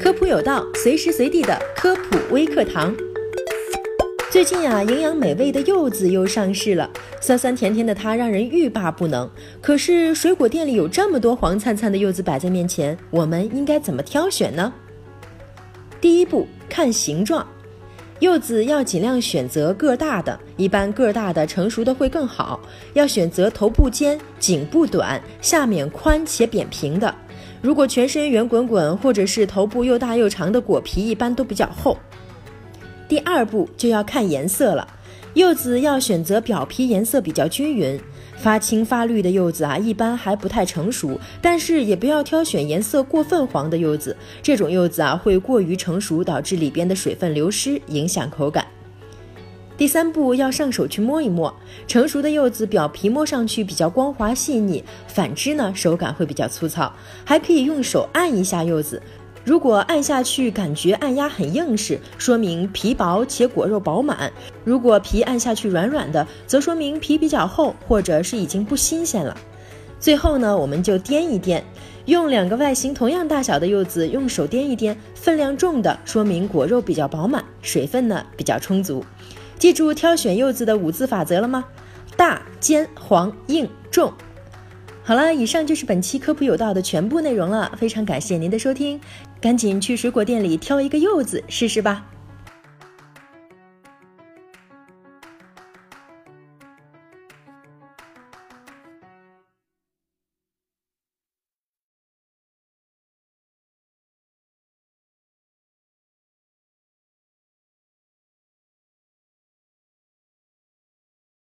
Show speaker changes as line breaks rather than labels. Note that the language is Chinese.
科普有道，随时随地的科普微课堂。最近啊，营养美味的柚子又上市了，酸酸甜甜的它让人欲罢不能。可是水果店里有这么多黄灿灿的柚子摆在面前，我们应该怎么挑选呢？第一步，看形状，柚子要尽量选择个大的，一般个大的成熟的会更好。要选择头部尖、颈部短、下面宽且扁平的。如果全身圆滚滚，或者是头部又大又长的果皮，一般都比较厚。第二步就要看颜色了，柚子要选择表皮颜色比较均匀、发青发绿的柚子啊，一般还不太成熟，但是也不要挑选颜色过分黄的柚子，这种柚子啊会过于成熟，导致里边的水分流失，影响口感。第三步要上手去摸一摸，成熟的柚子表皮摸上去比较光滑细腻，反之呢手感会比较粗糙，还可以用手按一下柚子。如果按下去感觉按压很硬实，说明皮薄且果肉饱满；如果皮按下去软软的，则说明皮比较厚，或者是已经不新鲜了。最后呢，我们就掂一掂，用两个外形同样大小的柚子用手掂一掂，分量重的说明果肉比较饱满，水分呢比较充足。记住挑选柚子的五字法则了吗？大、尖、黄、硬、重。好了，以上就是本期科普有道的全部内容了。非常感谢您的收听，赶紧去水果店里挑一个柚子试试吧。